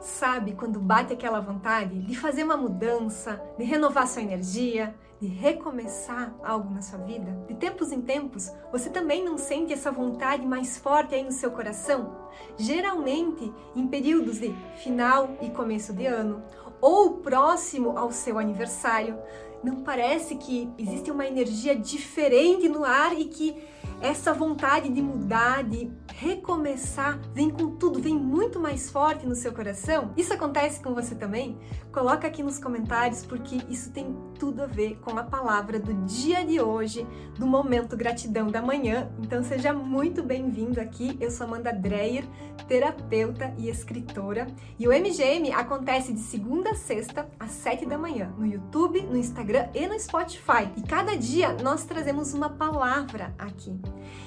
Sabe quando bate aquela vontade de fazer uma mudança, de renovar sua energia, de recomeçar algo na sua vida? De tempos em tempos, você também não sente essa vontade mais forte aí no seu coração? Geralmente em períodos de final e começo de ano, ou próximo ao seu aniversário, não parece que existe uma energia diferente no ar e que essa vontade de mudar, de recomeçar, vem com tudo, vem muito mais forte no seu coração? Isso acontece com você também? Coloca aqui nos comentários porque isso tem tudo a ver com a palavra do dia de hoje, do momento gratidão da manhã. Então seja muito bem-vindo aqui. Eu sou Amanda Dreyer, terapeuta e escritora, e o MGM acontece de segunda a sexta às sete da manhã no YouTube, no Instagram e no Spotify. E cada dia nós trazemos uma palavra aqui.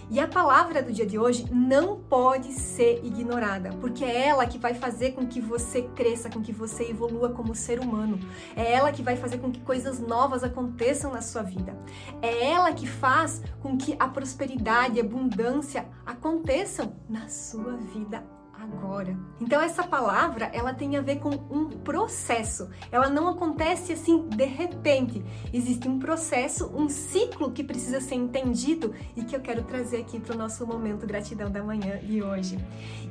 E a palavra do dia de hoje não pode ser ignorada, porque é ela que vai fazer com que você cresça, com que você evolua como ser humano. É ela que vai fazer com que coisas novas aconteçam na sua vida. É ela que faz com que a prosperidade e abundância aconteçam na sua vida agora. Então essa palavra, ela tem a ver com um processo. Ela não acontece assim de repente. Existe um processo, um ciclo que precisa ser entendido e que eu quero trazer aqui para o nosso momento gratidão da manhã de hoje.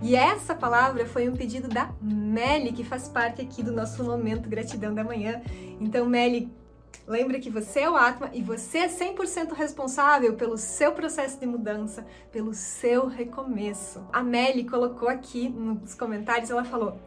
E essa palavra foi um pedido da Meli, que faz parte aqui do nosso momento gratidão da manhã. Então, Meli, Lembre que você é o Atma e você é 100% responsável pelo seu processo de mudança, pelo seu recomeço. A Melly colocou aqui nos comentários, ela falou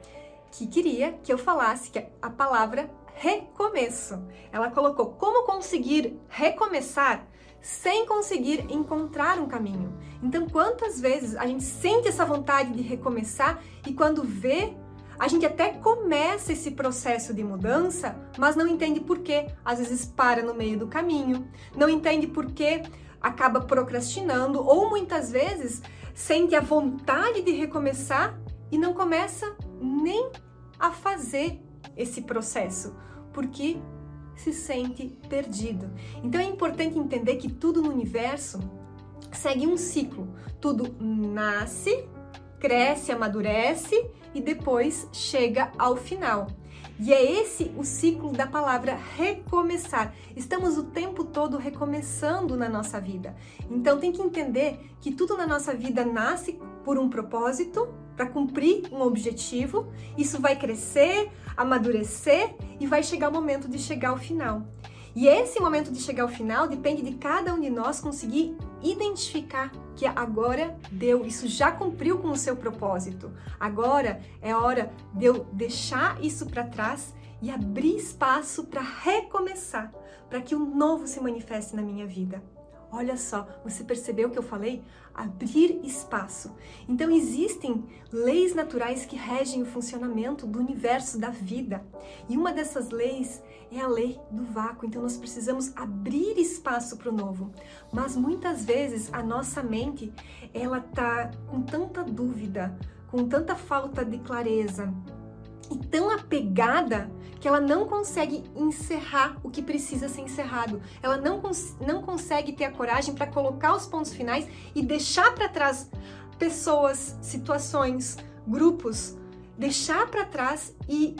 que queria que eu falasse que a palavra recomeço. Ela colocou como conseguir recomeçar sem conseguir encontrar um caminho. Então, quantas vezes a gente sente essa vontade de recomeçar e quando vê a gente até começa esse processo de mudança, mas não entende por quê. Às vezes para no meio do caminho, não entende por quê, acaba procrastinando ou muitas vezes sente a vontade de recomeçar e não começa nem a fazer esse processo, porque se sente perdido. Então é importante entender que tudo no universo segue um ciclo. Tudo nasce, cresce, amadurece e depois chega ao final. E é esse o ciclo da palavra recomeçar. Estamos o tempo todo recomeçando na nossa vida. Então tem que entender que tudo na nossa vida nasce por um propósito, para cumprir um objetivo. Isso vai crescer, amadurecer e vai chegar o momento de chegar ao final. E esse momento de chegar ao final depende de cada um de nós conseguir identificar que agora deu, isso já cumpriu com o seu propósito. Agora é hora de eu deixar isso para trás e abrir espaço para recomeçar, para que o novo se manifeste na minha vida. Olha só, você percebeu o que eu falei? Abrir espaço. Então existem leis naturais que regem o funcionamento do universo da vida. E uma dessas leis é a lei do vácuo. Então nós precisamos abrir espaço para o novo. Mas muitas vezes a nossa mente, ela tá com tanta dúvida, com tanta falta de clareza, e tão apegada que ela não consegue encerrar o que precisa ser encerrado. Ela não, cons não consegue ter a coragem para colocar os pontos finais e deixar para trás pessoas, situações, grupos, deixar para trás e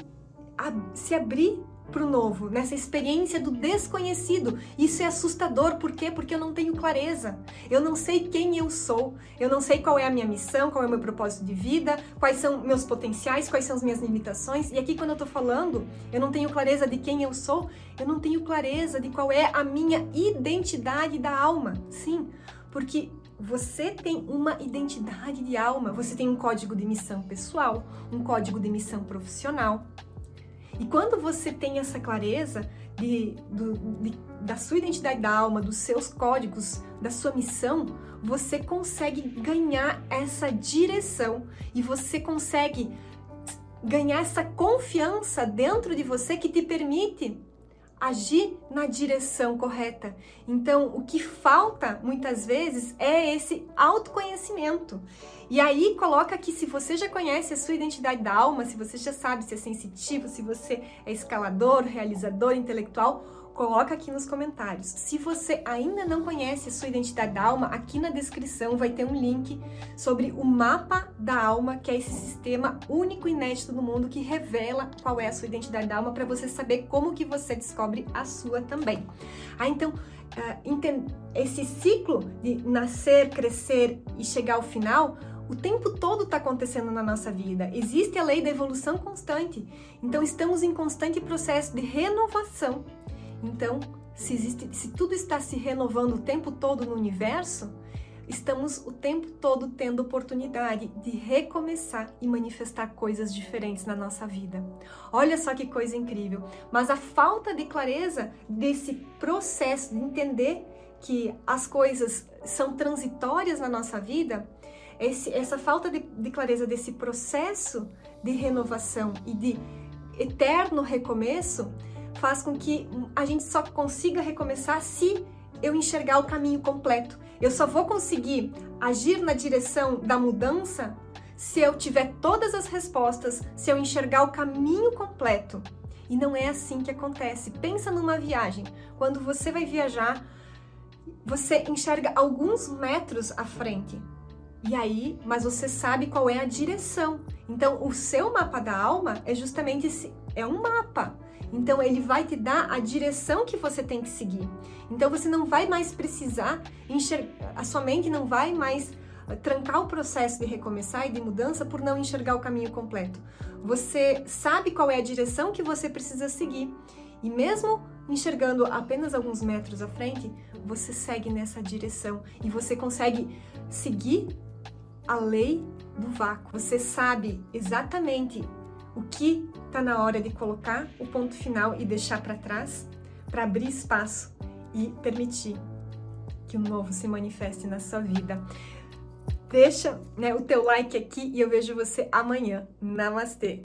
se abrir para o novo, nessa experiência do desconhecido. Isso é assustador, por quê? Porque eu não tenho clareza. Eu não sei quem eu sou, eu não sei qual é a minha missão, qual é o meu propósito de vida, quais são meus potenciais, quais são as minhas limitações. E aqui, quando eu estou falando, eu não tenho clareza de quem eu sou, eu não tenho clareza de qual é a minha identidade da alma. Sim, porque você tem uma identidade de alma, você tem um código de missão pessoal, um código de missão profissional, e quando você tem essa clareza de, do, de, da sua identidade da alma, dos seus códigos, da sua missão, você consegue ganhar essa direção e você consegue ganhar essa confiança dentro de você que te permite agir na direção correta. Então, o que falta muitas vezes é esse autoconhecimento. E aí coloca que se você já conhece a sua identidade da alma, se você já sabe se é sensitivo, se você é escalador, realizador, intelectual, coloca aqui nos comentários. Se você ainda não conhece a sua identidade da alma, aqui na descrição vai ter um link sobre o mapa da alma, que é esse sistema único e inédito do mundo que revela qual é a sua identidade da alma para você saber como que você descobre a sua também. Ah, então, uh, esse ciclo de nascer, crescer e chegar ao final, o tempo todo está acontecendo na nossa vida. Existe a lei da evolução constante. Então estamos em constante processo de renovação. Então, se, existe, se tudo está se renovando o tempo todo no universo, estamos o tempo todo tendo oportunidade de recomeçar e manifestar coisas diferentes na nossa vida. Olha só que coisa incrível! Mas a falta de clareza desse processo de entender que as coisas são transitórias na nossa vida, esse, essa falta de, de clareza desse processo de renovação e de eterno recomeço faz com que a gente só consiga recomeçar se eu enxergar o caminho completo. Eu só vou conseguir agir na direção da mudança se eu tiver todas as respostas, se eu enxergar o caminho completo. E não é assim que acontece. Pensa numa viagem. Quando você vai viajar, você enxerga alguns metros à frente. E aí, mas você sabe qual é a direção. Então, o seu mapa da alma é justamente esse, é um mapa. Então ele vai te dar a direção que você tem que seguir. Então você não vai mais precisar enxergar, a sua mente não vai mais trancar o processo de recomeçar e de mudança por não enxergar o caminho completo. Você sabe qual é a direção que você precisa seguir. E mesmo enxergando apenas alguns metros à frente, você segue nessa direção e você consegue seguir a lei do vácuo. Você sabe exatamente o que está na hora de colocar o ponto final e deixar para trás para abrir espaço e permitir que o novo se manifeste na sua vida. Deixa né, o teu like aqui e eu vejo você amanhã. Namastê!